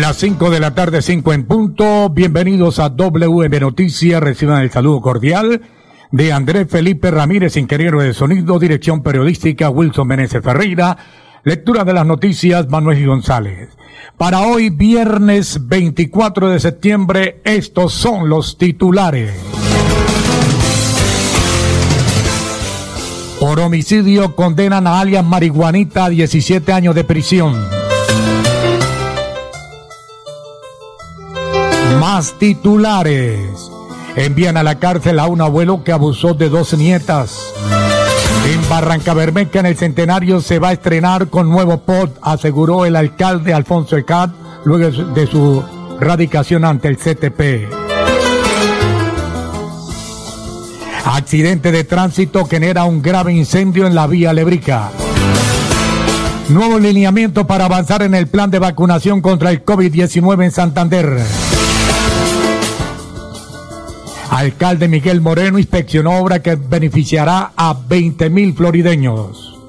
Las 5 de la tarde, 5 en punto. Bienvenidos a WM Noticias. Reciban el saludo cordial de Andrés Felipe Ramírez, ingeniero de sonido, dirección periodística Wilson Meneses Ferreira, lectura de las noticias Manuel González. Para hoy, viernes 24 de septiembre, estos son los titulares. Por homicidio condenan a alias Marihuanita a 17 años de prisión. Titulares. Envían a la cárcel a un abuelo que abusó de dos nietas. En Barranca Bermeja, en el centenario, se va a estrenar con nuevo pod, aseguró el alcalde Alfonso Ecat luego de su radicación ante el CTP. Accidente de tránsito genera un grave incendio en la vía Lebrica. Nuevo lineamiento para avanzar en el plan de vacunación contra el COVID-19 en Santander. Alcalde Miguel Moreno inspeccionó obra que beneficiará a 20 mil florideños.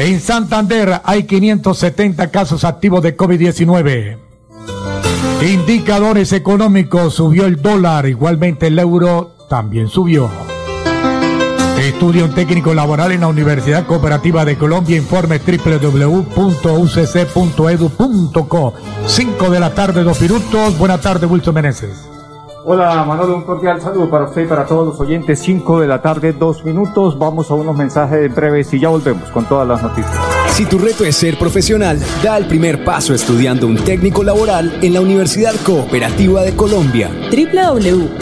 En Santander hay 570 casos activos de COVID-19. Indicadores económicos, subió el dólar, igualmente el euro también subió. Estudio técnico laboral en la Universidad Cooperativa de Colombia, informe www.ucc.edu.co. 5 de la tarde, dos minutos. Buenas tardes, Wilson Meneses. Hola Manolo, un cordial saludo para usted y para todos los oyentes. 5 de la tarde, dos minutos. Vamos a unos mensajes breves y ya volvemos con todas las noticias. Si tu reto es ser profesional, da el primer paso estudiando un técnico laboral en la Universidad Cooperativa de Colombia. www.ucc.edu.co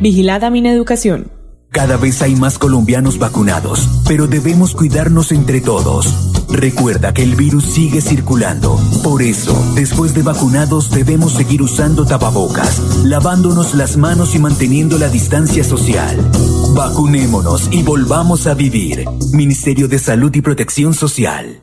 Vigilada mi educación. Cada vez hay más colombianos vacunados, pero debemos cuidarnos entre todos. Recuerda que el virus sigue circulando. Por eso, después de vacunados debemos seguir usando tapabocas, lavándonos las manos y manteniendo la distancia social. Vacunémonos y volvamos a vivir. Ministerio de Salud y Protección Social.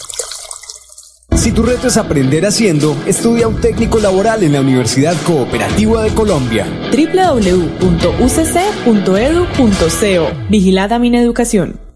Si tu reto es aprender haciendo, estudia un técnico laboral en la Universidad Cooperativa de Colombia. www.ucc.edu.co Vigilada mi educación.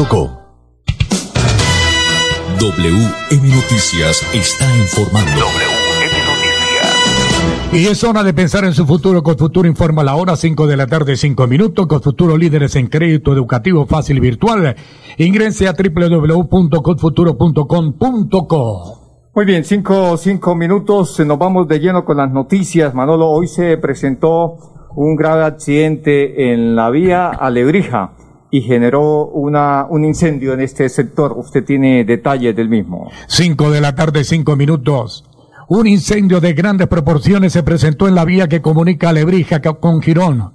WM Noticias está informando. WM Noticias. Y es hora de pensar en su futuro. Con Futuro informa a la hora 5 de la tarde, 5 minutos. Con Futuro líderes en crédito educativo fácil y virtual. Ingrese a www.codfuturo.com.co. Muy bien, cinco, cinco minutos. Nos vamos de lleno con las noticias. Manolo, hoy se presentó un grave accidente en la vía Alebrija y generó una, un incendio en este sector. Usted tiene detalles del mismo. Cinco de la tarde, cinco minutos. Un incendio de grandes proporciones se presentó en la vía que comunica Alebrija con Girón.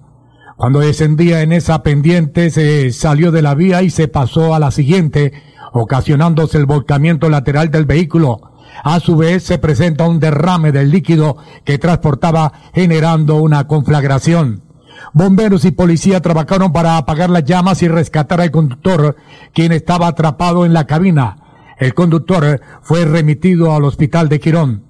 Cuando descendía en esa pendiente se salió de la vía y se pasó a la siguiente, ocasionándose el volcamiento lateral del vehículo. A su vez se presenta un derrame del líquido que transportaba generando una conflagración. Bomberos y policía trabajaron para apagar las llamas y rescatar al conductor, quien estaba atrapado en la cabina. El conductor fue remitido al hospital de Quirón.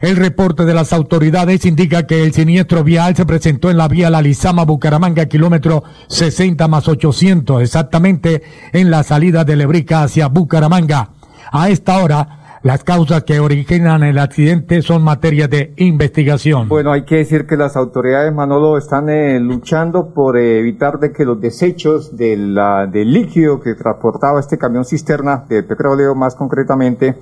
El reporte de las autoridades indica que el siniestro vial se presentó en la vía La Lizama Bucaramanga, kilómetro 60 más 800, exactamente en la salida de Lebrica hacia Bucaramanga. A esta hora, las causas que originan el accidente son materia de investigación. Bueno, hay que decir que las autoridades, Manolo, están eh, luchando por eh, evitar de que los desechos del líquido que transportaba este camión cisterna de petróleo más concretamente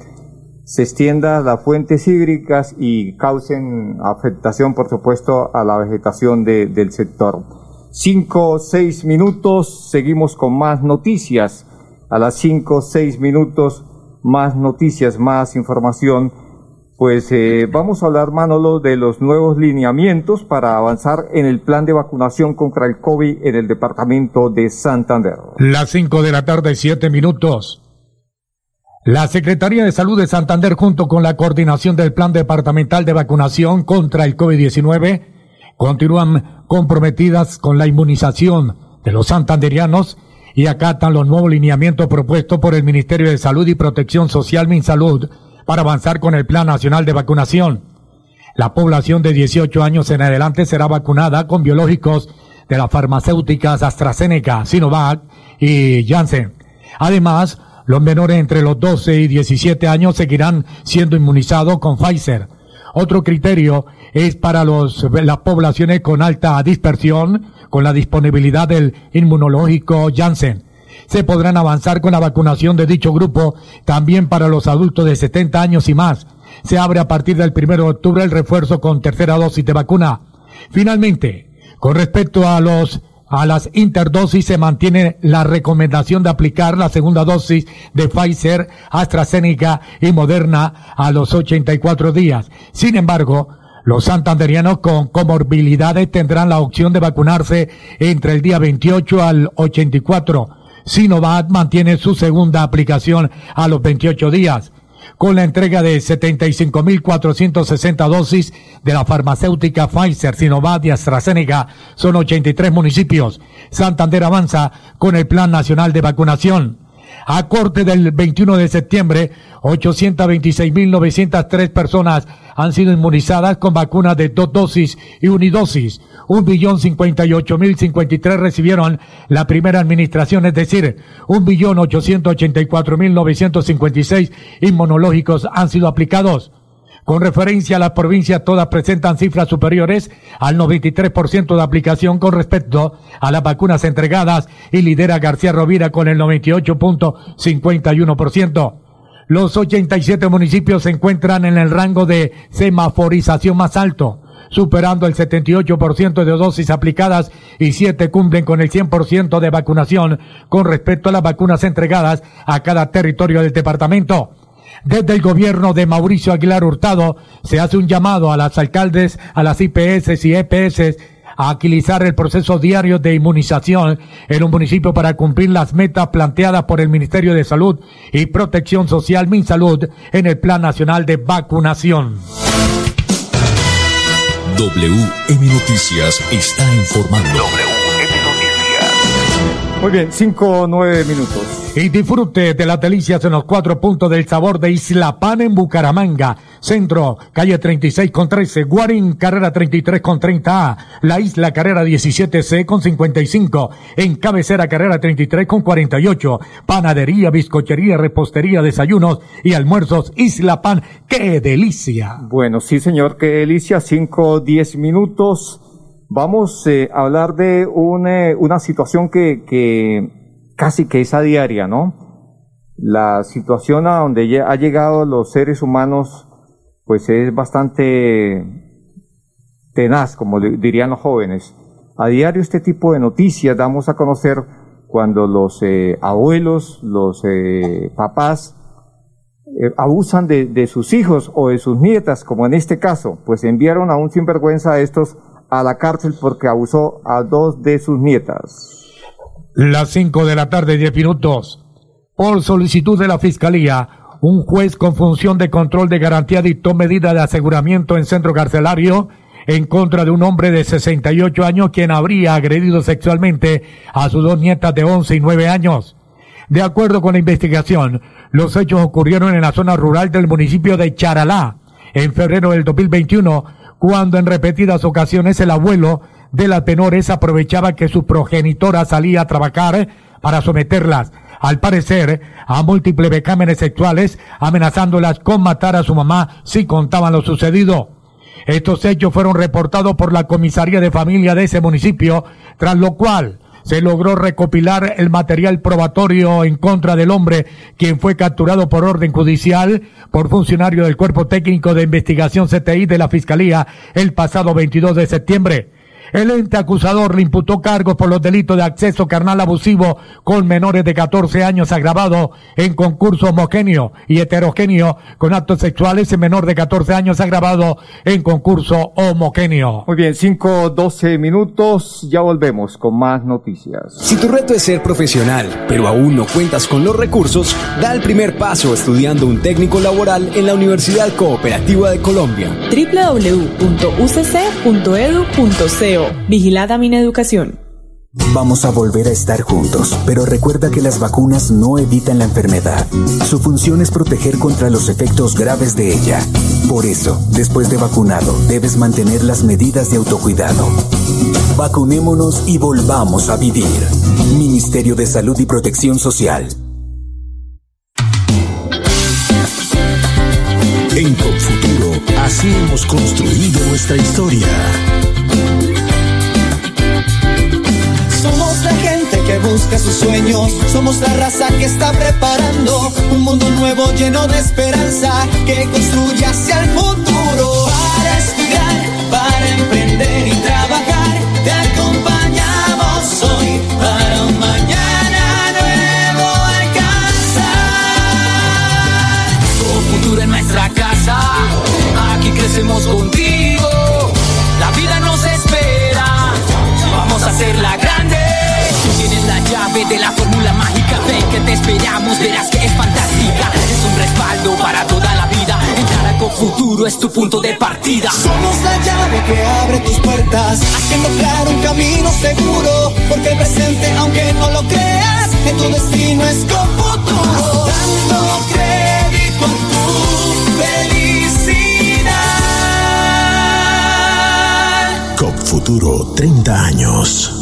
se extienda las fuentes hídricas y causen afectación, por supuesto, a la vegetación del sector. Cinco, seis minutos, seguimos con más noticias. A las cinco, seis minutos más noticias, más información, pues eh, vamos a hablar, Manolo, de los nuevos lineamientos para avanzar en el plan de vacunación contra el COVID en el departamento de Santander. Las 5 de la tarde, 7 minutos. La Secretaría de Salud de Santander, junto con la coordinación del Plan Departamental de Vacunación contra el COVID-19, continúan comprometidas con la inmunización de los santanderianos y acatan los nuevos lineamientos propuestos por el Ministerio de Salud y Protección Social MinSalud para avanzar con el Plan Nacional de Vacunación. La población de 18 años en adelante será vacunada con biológicos de las farmacéuticas AstraZeneca, Sinovac y Janssen. Además, los menores entre los 12 y 17 años seguirán siendo inmunizados con Pfizer. Otro criterio es para los, las poblaciones con alta dispersión, con la disponibilidad del inmunológico Janssen. Se podrán avanzar con la vacunación de dicho grupo también para los adultos de 70 años y más. Se abre a partir del 1 de octubre el refuerzo con tercera dosis de vacuna. Finalmente, con respecto a los a las interdosis se mantiene la recomendación de aplicar la segunda dosis de Pfizer, AstraZeneca y Moderna a los 84 días. Sin embargo, los santanderianos con comorbilidades tendrán la opción de vacunarse entre el día 28 al 84. Sinovac mantiene su segunda aplicación a los 28 días. Con la entrega de 75.460 dosis de la farmacéutica Pfizer, Sinovac y AstraZeneca, son 83 municipios. Santander avanza con el Plan Nacional de Vacunación. A corte del 21 de septiembre, 826.903 personas han sido inmunizadas con vacunas de dos dosis y unidosis. Un billón cincuenta y ocho mil cincuenta y tres recibieron la primera administración, es decir, un billón ochocientos ochenta y cuatro mil novecientos cincuenta y seis inmunológicos han sido aplicados. Con referencia a las provincias, todas presentan cifras superiores al 93% de aplicación con respecto a las vacunas entregadas y lidera García Rovira con el 98.51%. Los 87 municipios se encuentran en el rango de semaforización más alto, superando el 78% de dosis aplicadas y 7 cumplen con el 100% de vacunación con respecto a las vacunas entregadas a cada territorio del departamento. Desde el gobierno de Mauricio Aguilar Hurtado se hace un llamado a las alcaldes, a las IPS y EPS a agilizar el proceso diario de inmunización en un municipio para cumplir las metas planteadas por el Ministerio de Salud y Protección Social MinSalud en el Plan Nacional de Vacunación. WM Noticias está informando. Muy bien, cinco o nueve minutos y disfrute de las delicias en los cuatro puntos del sabor de Isla Pan en Bucaramanga. Centro, calle 36 con 13, Guarín, carrera 33 con 30A, La Isla, carrera 17C con 55, en Cabecera, carrera 33 con 48, Panadería, Bizcochería, Repostería, Desayunos y Almuerzos Isla Pan. ¡Qué delicia! Bueno, sí señor, qué delicia, 5 10 minutos. Vamos eh, a hablar de una, eh, una situación que, que casi que es a diaria, ¿no? La situación a donde ha llegado los seres humanos, pues es bastante tenaz, como dirían los jóvenes. A diario este tipo de noticias damos a conocer cuando los eh, abuelos, los papás, abusan de, de, sus hijos o de sus nietas, como en este caso, pues enviaron a un sinvergüenza de estos a la cárcel porque abusó a dos de sus nietas. Las 5 de la tarde, 10 minutos. Por solicitud de la Fiscalía, un juez con función de control de garantía dictó medida de aseguramiento en centro carcelario en contra de un hombre de 68 años quien habría agredido sexualmente a sus dos nietas de 11 y 9 años. De acuerdo con la investigación, los hechos ocurrieron en la zona rural del municipio de Charalá en febrero del 2021, cuando en repetidas ocasiones el abuelo de las menores aprovechaba que su progenitora salía a trabajar para someterlas, al parecer, a múltiples becámenes sexuales, amenazándolas con matar a su mamá si contaban lo sucedido. Estos hechos fueron reportados por la comisaría de familia de ese municipio, tras lo cual se logró recopilar el material probatorio en contra del hombre, quien fue capturado por orden judicial por funcionario del Cuerpo Técnico de Investigación CTI de la Fiscalía el pasado 22 de septiembre. El ente acusador le imputó cargos por los delitos de acceso carnal abusivo con menores de 14 años agravado en concurso homogéneo y heterogéneo con actos sexuales en menor de 14 años agravado en concurso homogéneo. Muy bien, 5, 12 minutos, ya volvemos con más noticias. Si tu reto es ser profesional, pero aún no cuentas con los recursos, da el primer paso estudiando un técnico laboral en la Universidad Cooperativa de Colombia. www.ucc.edu.co Vigilada mi educación. Vamos a volver a estar juntos, pero recuerda que las vacunas no evitan la enfermedad. Su función es proteger contra los efectos graves de ella. Por eso, después de vacunado, debes mantener las medidas de autocuidado. Vacunémonos y volvamos a vivir. Ministerio de Salud y Protección Social. En Confuturo, así hemos construido nuestra historia busca sus sueños. Somos la raza que está preparando un mundo nuevo lleno de esperanza que construye hacia el futuro. Para estudiar, para emprender y punto de partida. Somos la llave que abre tus puertas, haciendo claro un camino seguro. Porque el presente, aunque no lo creas, en tu destino es con futuro. Dando crédito a tu felicidad. COP Futuro, 30 años.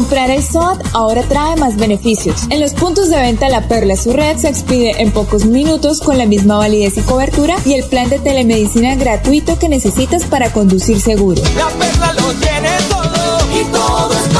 Comprar el SOAT ahora trae más beneficios. En los puntos de venta La Perla su red se expide en pocos minutos con la misma validez y cobertura y el plan de telemedicina gratuito que necesitas para conducir seguro. La Perla lo tiene todo y todo es para ti.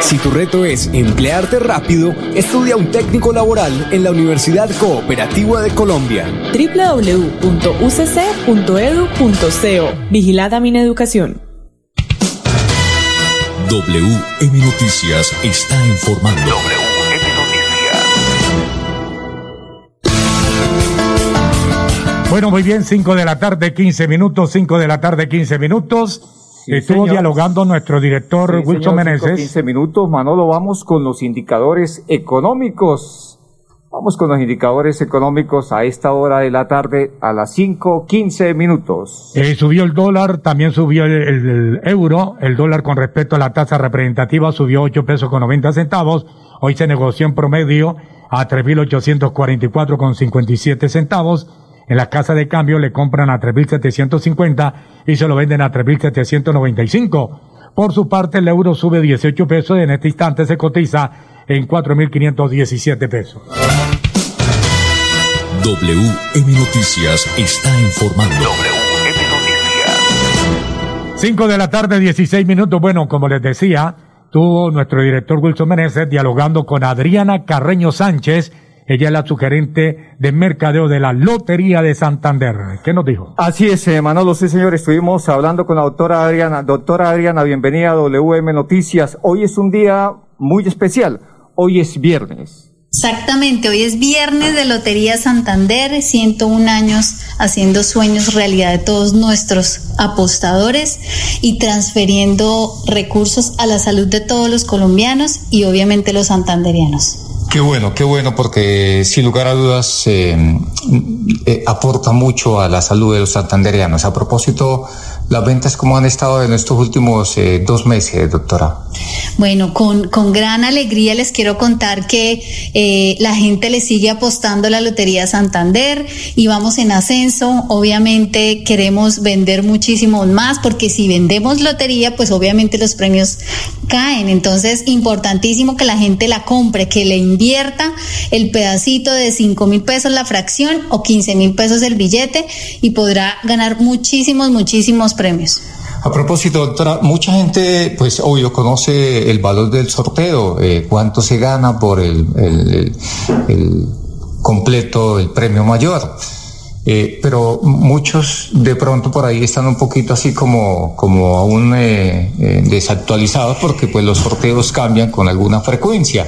Si tu reto es emplearte rápido, estudia un técnico laboral en la Universidad Cooperativa de Colombia. www.ucc.edu.co Vigilada Mineducación. WM Noticias está informando. WM Noticias. Bueno, muy bien, 5 de la tarde, 15 minutos, 5 de la tarde, 15 minutos. Sí, Estuvo señor. dialogando nuestro director sí, Wilson Meneses. 15 minutos, Manolo, vamos con los indicadores económicos. Vamos con los indicadores económicos a esta hora de la tarde a las 5, 15 minutos. Eh, subió el dólar, también subió el, el, el, euro. El dólar con respecto a la tasa representativa subió 8 pesos con 90 centavos. Hoy se negoció en promedio a 3.844 con 57 centavos. En la casa de cambio le compran a 3.750 y se lo venden a 3.795. Por su parte, el euro sube 18 pesos y en este instante se cotiza en 4.517 pesos. WM Noticias está informando. WM Noticias. 5 de la tarde, 16 minutos. Bueno, como les decía, tuvo nuestro director Wilson Meneses dialogando con Adriana Carreño Sánchez, ella es la sugerente de mercadeo de la Lotería de Santander. ¿Qué nos dijo? Así es, eh, Manolo, sí señor, estuvimos hablando con la doctora Adriana. Doctora Adriana, bienvenida a WM Noticias. Hoy es un día muy especial. Hoy es viernes. Exactamente, hoy es viernes de Lotería Santander, 101 años haciendo sueños realidad de todos nuestros apostadores y transfiriendo recursos a la salud de todos los colombianos y obviamente los santanderianos. Qué bueno, qué bueno, porque sin lugar a dudas eh, eh, aporta mucho a la salud de los santandereanos. A propósito, las ventas, ¿cómo han estado en estos últimos eh, dos meses, doctora? Bueno, con, con gran alegría les quiero contar que eh, la gente le sigue apostando a la Lotería Santander y vamos en ascenso. Obviamente queremos vender muchísimo más porque si vendemos lotería, pues obviamente los premios caen. Entonces, importantísimo que la gente la compre, que le invierta el pedacito de 5 mil pesos la fracción o 15 mil pesos el billete y podrá ganar muchísimos, muchísimos premios. A propósito, doctora, mucha gente, pues obvio, conoce el valor del sorteo, eh, cuánto se gana por el, el, completo, el premio mayor. Eh, pero muchos de pronto por ahí están un poquito así como, como aún eh, eh, desactualizados porque pues los sorteos cambian con alguna frecuencia.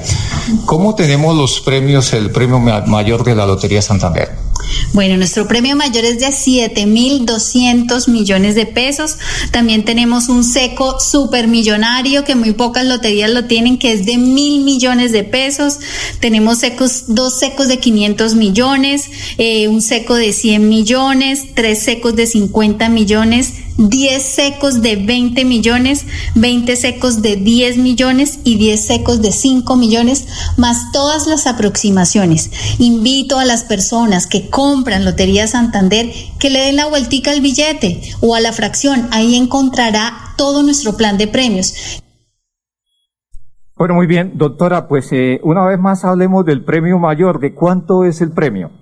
¿Cómo tenemos los premios, el premio mayor de la Lotería Santander? Bueno, nuestro premio mayor es de 7.200 millones de pesos. También tenemos un seco supermillonario que muy pocas loterías lo tienen, que es de mil millones de pesos. Tenemos secos, dos secos de 500 millones, un seco de 100 millones, tres secos de 50 millones. 10 secos de 20 millones, 20 secos de 10 millones y 10 secos de 5 millones, más todas las aproximaciones. Invito a las personas que compran Lotería Santander que le den la vueltica al billete o a la fracción. Ahí encontrará todo nuestro plan de premios. Bueno, muy bien, doctora, pues eh, una vez más hablemos del premio mayor. ¿De cuánto es el premio?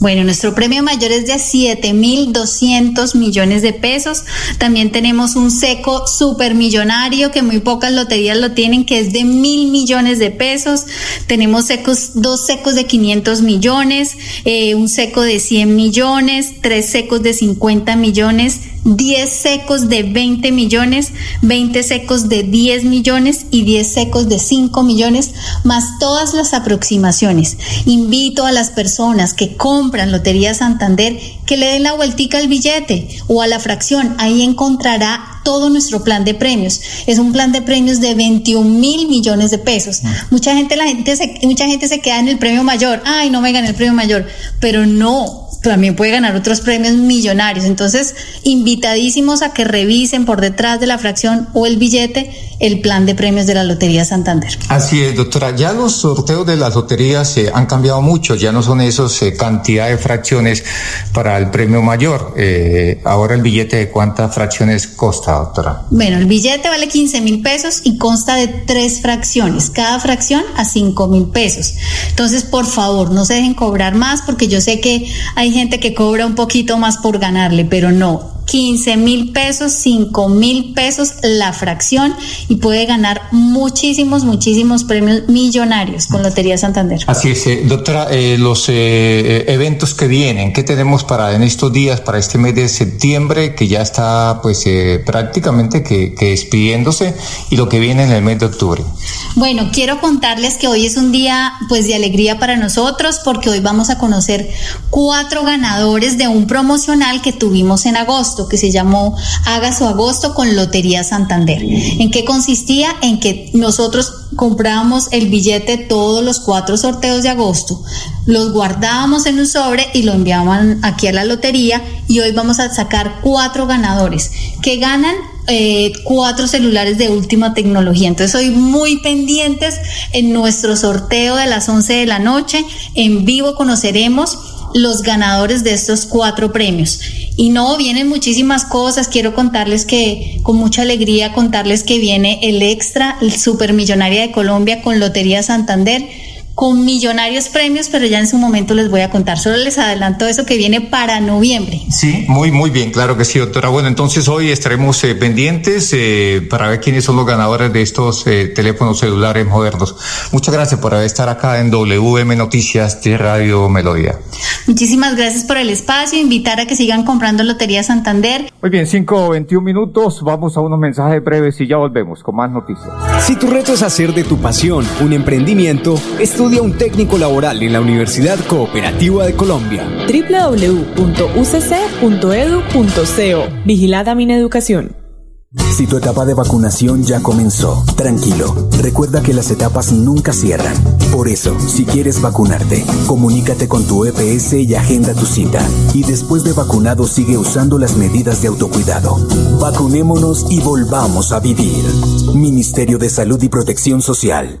Bueno, nuestro premio mayor es de 7.200 millones de pesos. También tenemos un seco supermillonario que muy pocas loterías lo tienen, que es de mil millones de pesos. Tenemos secos, dos secos de 500 millones, eh, un seco de 100 millones, tres secos de 50 millones, 10 secos de 20 millones, 20 secos de 10 millones y 10 secos de 5 millones, más todas las aproximaciones. Invito a las personas que compran Lotería Santander que le den la vueltica al billete o a la fracción. Ahí encontrará todo nuestro plan de premios. Es un plan de premios de 21 mil millones de pesos. Mucha gente, la gente se, mucha gente se queda en el premio mayor. Ay, no me gané el premio mayor. Pero no, también puede ganar otros premios millonarios. Entonces, invitadísimos a que revisen por detrás de la fracción o el billete el plan de premios de la Lotería Santander. Así es, doctora. Ya los sorteos de las loterías eh, han cambiado mucho, ya no son esos eh, cantidad de fracciones para el premio mayor. Eh, ahora el billete de cuántas fracciones consta, doctora. Bueno, el billete vale 15 mil pesos y consta de tres fracciones, cada fracción a 5 mil pesos. Entonces, por favor, no se dejen cobrar más porque yo sé que hay gente que cobra un poquito más por ganarle, pero no 15 mil pesos, 5 mil pesos la fracción y puede ganar muchísimos, muchísimos premios millonarios con Lotería Santander. Así es, eh, doctora, eh, los eh, eventos que vienen, ¿qué tenemos para en estos días, para este mes de septiembre, que ya está pues prácticamente que, que despidiéndose y lo que viene en el mes de octubre? Bueno, quiero contarles que hoy es un día pues de alegría para nosotros porque hoy vamos a conocer cuatro ganadores de un promocional que tuvimos en agosto que se llamó Haga su agosto con Lotería Santander. ¿En qué consistía? En que nosotros comprábamos el billete todos los cuatro sorteos de agosto, los guardábamos en un sobre y lo enviaban aquí a la lotería y hoy vamos a sacar cuatro ganadores que ganan eh, cuatro celulares de última tecnología. Entonces, hoy muy pendientes en nuestro sorteo de las 11 de la noche. En vivo conoceremos los ganadores de estos cuatro premios. Y no, vienen muchísimas cosas. Quiero contarles que, con mucha alegría, contarles que viene el extra, el Supermillonaria de Colombia con Lotería Santander con millonarios premios, pero ya en su momento les voy a contar. Solo les adelanto eso que viene para noviembre. Sí, muy, muy bien, claro que sí, doctora. Bueno, entonces hoy estaremos eh, pendientes eh, para ver quiénes son los ganadores de estos eh, teléfonos celulares modernos. Muchas gracias por estar acá en WM Noticias de Radio Melodía. Muchísimas gracias por el espacio, invitar a que sigan comprando Lotería Santander. Muy bien, 5 21 minutos, vamos a unos mensajes breves y ya volvemos con más noticias. Si tu reto es hacer de tu pasión un emprendimiento, estudia un técnico laboral en la Universidad Cooperativa de Colombia. www.ucc.edu.co Vigilada Mineducación. Si tu etapa de vacunación ya comenzó, tranquilo. Recuerda que las etapas nunca cierran. Por eso, si quieres vacunarte, comunícate con tu EPS y agenda tu cita. Y después de vacunado sigue usando las medidas de autocuidado. Vacunémonos y volvamos a vivir. Ministerio de Salud y Protección Social.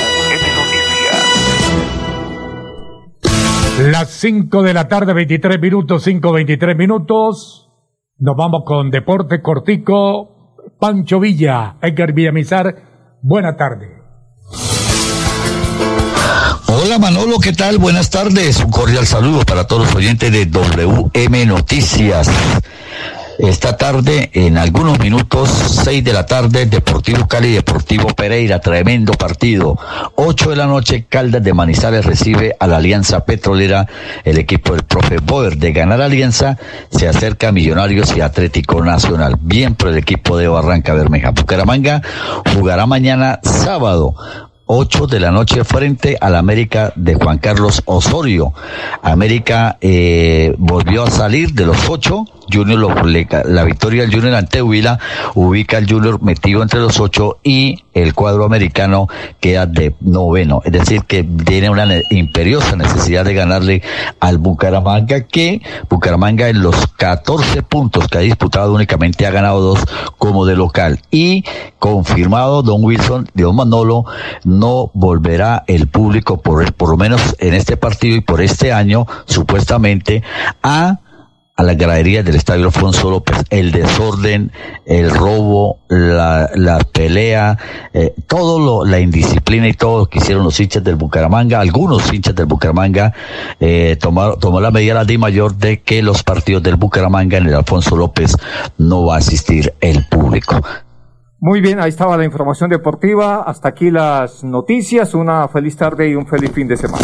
Las 5 de la tarde, 23 minutos, 5, 23 minutos. Nos vamos con Deporte Cortico. Pancho Villa, Edgar Villamizar. Buena tarde. Hola Manolo, ¿qué tal? Buenas tardes. Un cordial saludo para todos los oyentes de WM Noticias. Esta tarde, en algunos minutos, 6 de la tarde, Deportivo Cali, Deportivo Pereira, tremendo partido. 8 de la noche, Caldas de Manizales recibe a la Alianza Petrolera, el equipo del profe Boer. De ganar Alianza, se acerca a Millonarios y Atlético Nacional. Bien por el equipo de Barranca Bermeja. Bucaramanga jugará mañana sábado 8 de la noche frente al América de Juan Carlos Osorio. América eh, volvió a salir de los ocho Junior lo, la victoria del Junior ante Huila ubica al Junior metido entre los ocho y el cuadro americano queda de noveno. Es decir, que tiene una imperiosa necesidad de ganarle al Bucaramanga, que Bucaramanga en los 14 puntos que ha disputado únicamente ha ganado dos como de local. Y confirmado Don Wilson, Don Manolo, no volverá el público por, por lo menos en este partido y por este año, supuestamente, a a las graderías del Estadio Alfonso López, el desorden, el robo, la, la pelea, eh, todo lo, la indisciplina y todo lo que hicieron los hinchas del Bucaramanga, algunos hinchas del Bucaramanga, eh, tomaron, tomó la medida la mayor de que los partidos del Bucaramanga en el Alfonso López no va a asistir el público. Muy bien, ahí estaba la información deportiva. Hasta aquí las noticias. Una feliz tarde y un feliz fin de semana.